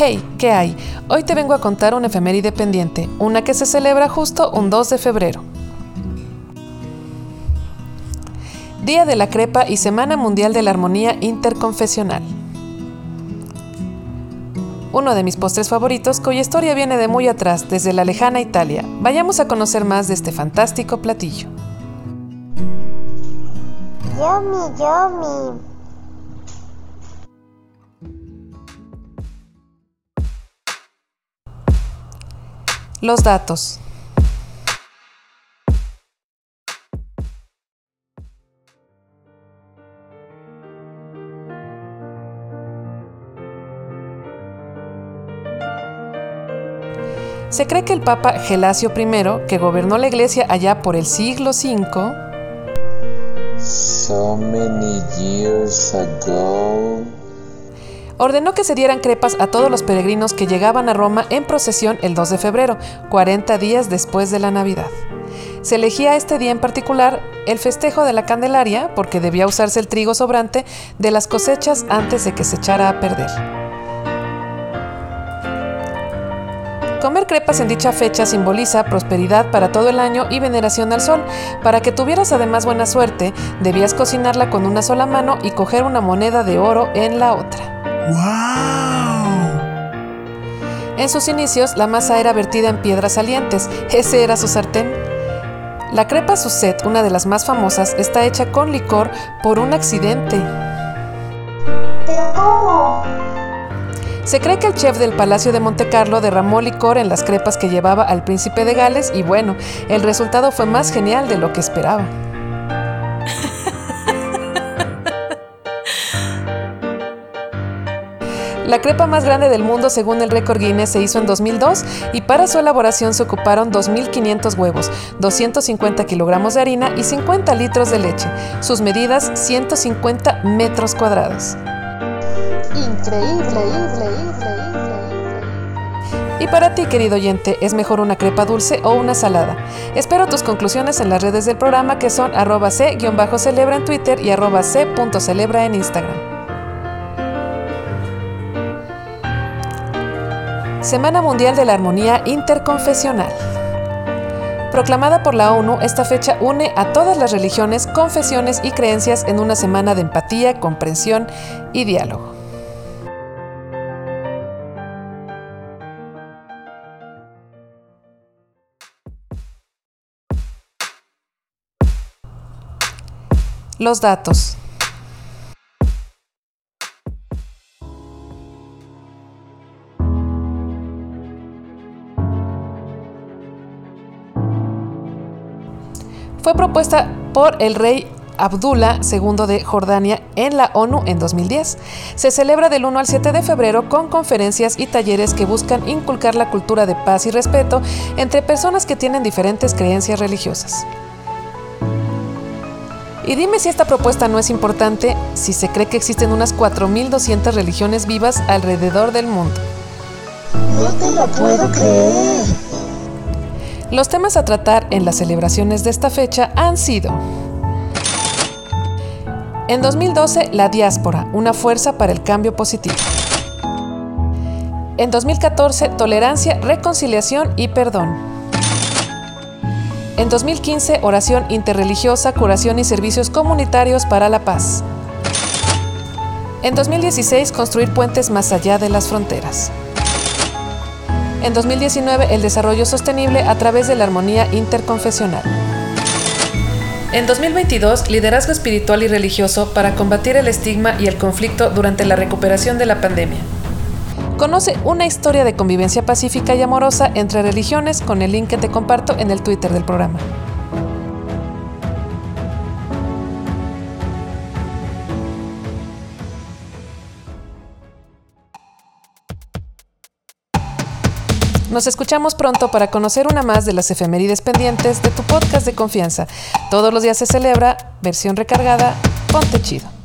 Hey, ¿qué hay? Hoy te vengo a contar una efeméride pendiente, una que se celebra justo un 2 de febrero. Día de la Crepa y Semana Mundial de la Armonía Interconfesional. Uno de mis postres favoritos, cuya historia viene de muy atrás, desde la lejana Italia. Vayamos a conocer más de este fantástico platillo. Yummy, yummy. Los datos. Se cree que el Papa Gelasio I, que gobernó la iglesia allá por el siglo V, So many years ago. Ordenó que se dieran crepas a todos los peregrinos que llegaban a Roma en procesión el 2 de febrero, 40 días después de la Navidad. Se elegía este día en particular el festejo de la Candelaria porque debía usarse el trigo sobrante de las cosechas antes de que se echara a perder. Comer crepas en dicha fecha simboliza prosperidad para todo el año y veneración al sol. Para que tuvieras además buena suerte, debías cocinarla con una sola mano y coger una moneda de oro en la otra. En sus inicios, la masa era vertida en piedras salientes. Ese era su sartén. La crepa Suzette, una de las más famosas, está hecha con licor por un accidente. ¿Pero cómo? Se cree que el chef del Palacio de Monte Carlo derramó licor en las crepas que llevaba al príncipe de Gales y bueno, el resultado fue más genial de lo que esperaba. La crepa más grande del mundo según el récord Guinness se hizo en 2002 y para su elaboración se ocuparon 2.500 huevos, 250 kilogramos de harina y 50 litros de leche. Sus medidas 150 metros cuadrados. Increíble, increíble, increíble. Y para ti, querido oyente, ¿es mejor una crepa dulce o una salada? Espero tus conclusiones en las redes del programa que son arroba c-celebra en Twitter y arroba c.celebra en Instagram. Semana Mundial de la Armonía Interconfesional. Proclamada por la ONU, esta fecha une a todas las religiones, confesiones y creencias en una semana de empatía, comprensión y diálogo. Los datos. Fue propuesta por el rey Abdullah II de Jordania en la ONU en 2010. Se celebra del 1 al 7 de febrero con conferencias y talleres que buscan inculcar la cultura de paz y respeto entre personas que tienen diferentes creencias religiosas. Y dime si esta propuesta no es importante si se cree que existen unas 4.200 religiones vivas alrededor del mundo. No te lo puedo creer. Los temas a tratar en las celebraciones de esta fecha han sido en 2012, la diáspora, una fuerza para el cambio positivo. En 2014, tolerancia, reconciliación y perdón. En 2015, oración interreligiosa, curación y servicios comunitarios para la paz. En 2016, construir puentes más allá de las fronteras. En 2019, el desarrollo sostenible a través de la armonía interconfesional. En 2022, liderazgo espiritual y religioso para combatir el estigma y el conflicto durante la recuperación de la pandemia. Conoce una historia de convivencia pacífica y amorosa entre religiones con el link que te comparto en el Twitter del programa. Nos escuchamos pronto para conocer una más de las efemérides pendientes de tu podcast de confianza. Todos los días se celebra, versión recargada, ponte chido.